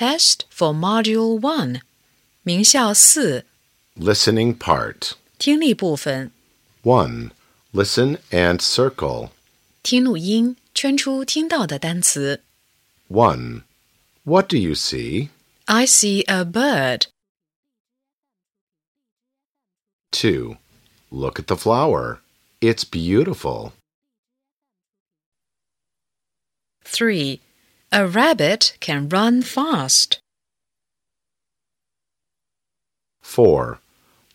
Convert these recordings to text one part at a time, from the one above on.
test for Module One，名校四 Listening part. 听力部分， 1. Listen and circle. 听录音，圈出听到的单词。 1. What do you see? I see a bird. 2. Look at the flower. It's beautiful. 3. A rabbit can run fast. 4.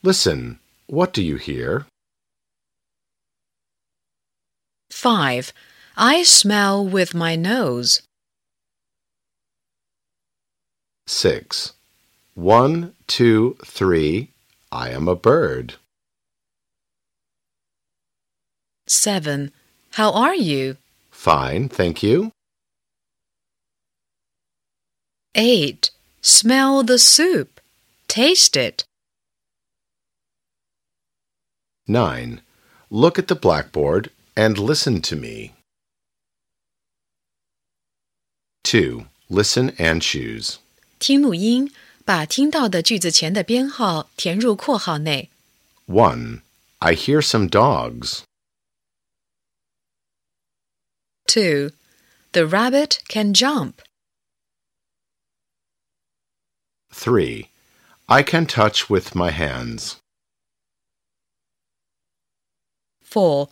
Listen. What do you hear? 5. I smell with my nose. 6. 1, 2, 3. I am a bird. 7. How are you? Fine, thank you. 8. Smell the soup. Taste it. 9. Look at the blackboard and listen to me. 2. Listen and choose. 听录音，把听到的句子前的编号填入括号内。 1. I hear some dogs. 2. The rabbit can jump. 3. I can touch with my hands. 4.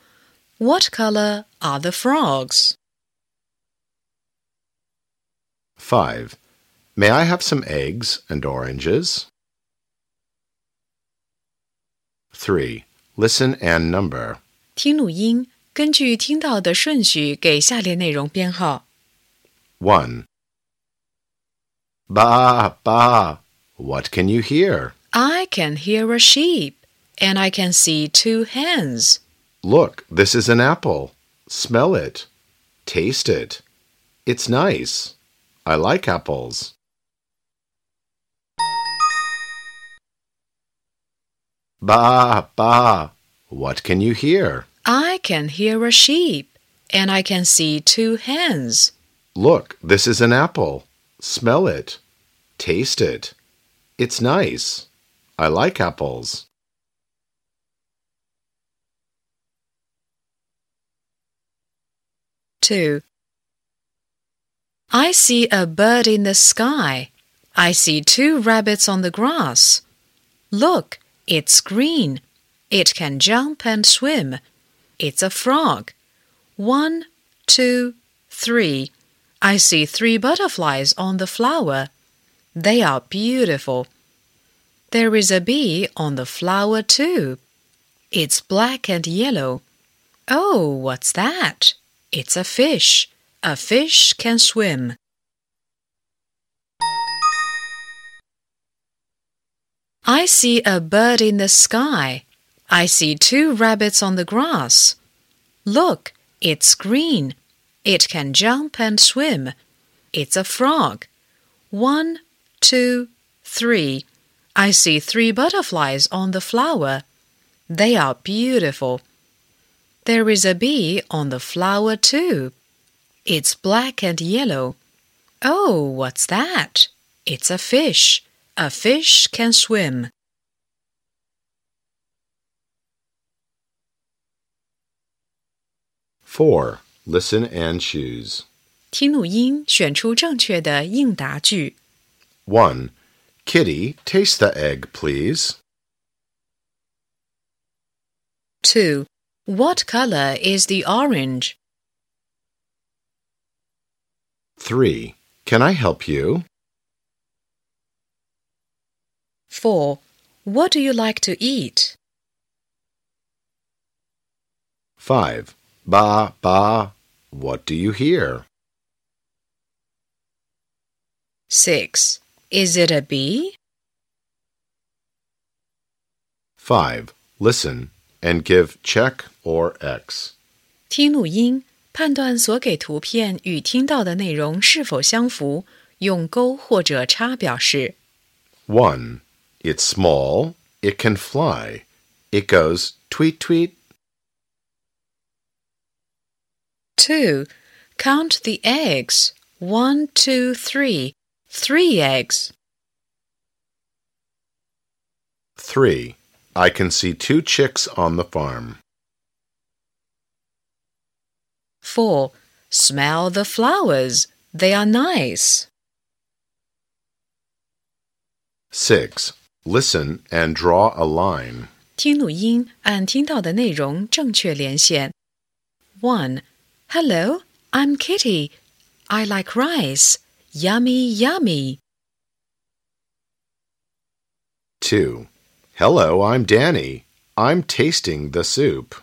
What color are the frogs? 5. May I have some eggs and oranges? 3. Listen and number. 听录音，根据听到的顺序给下列内容编号。 1. Ba, ba. What can you hear? I can hear a sheep, and I can see two hens. Look, this is an apple. Smell it. Taste it. It's nice. I like apples. Ba, ba. What can you hear? I can hear a sheep, and I can see two hens. Look, this is an apple. Smell it. Taste it. It's nice. I like apples. Two. I see a bird in the sky. I see two rabbits on the grass. Look, it's green. It can jump and swim. It's a frog. One, two, three. I see three butterflies on the flower. They are beautiful. There is a bee on the flower too. It's black and yellow. Oh, what's that? It's a fish. A fish can swim. I see a bird in the sky. I see two rabbits on the grass. Look, it's green. It can jump and swim. It's a frog. One, two, three. I see three butterflies on the flower. They are beautiful. There is a bee on the flower too. It's black and yellow. Oh, what's that? It's a fish. A fish can swim. Four. Listen and choose. 听录音，选出正确的应答句。 1. Kitty, taste the egg, please. 2. What color is the orange? 3. Can I help you? 4. What do you like to eat? 5. Ba, ba. What do you hear? 6. Is it a bee? 5. Listen and give check or X. 听录音，判断所给图片与听到的内容是否相符，用勾或者叉表示。 1. It's small. It can fly. It goes tweet tweet. 2. Count the eggs. One, two, three. Three eggs. 3. I can see two chicks on the farm. 4. Smell the flowers. They are nice. 6. Listen and draw a line. 听录音，按听到的内容正确连线。One, Hello, I'm Kitty. I like rice. Yummy, yummy. 2. Hello, I'm Danny. I'm tasting the soup.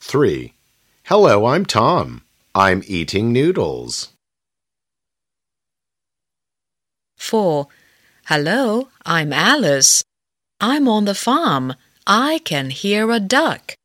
3. Hello, I'm Tom. I'm eating noodles. 4. Hello, I'm Alice. I'm on the farm. I can hear a duck.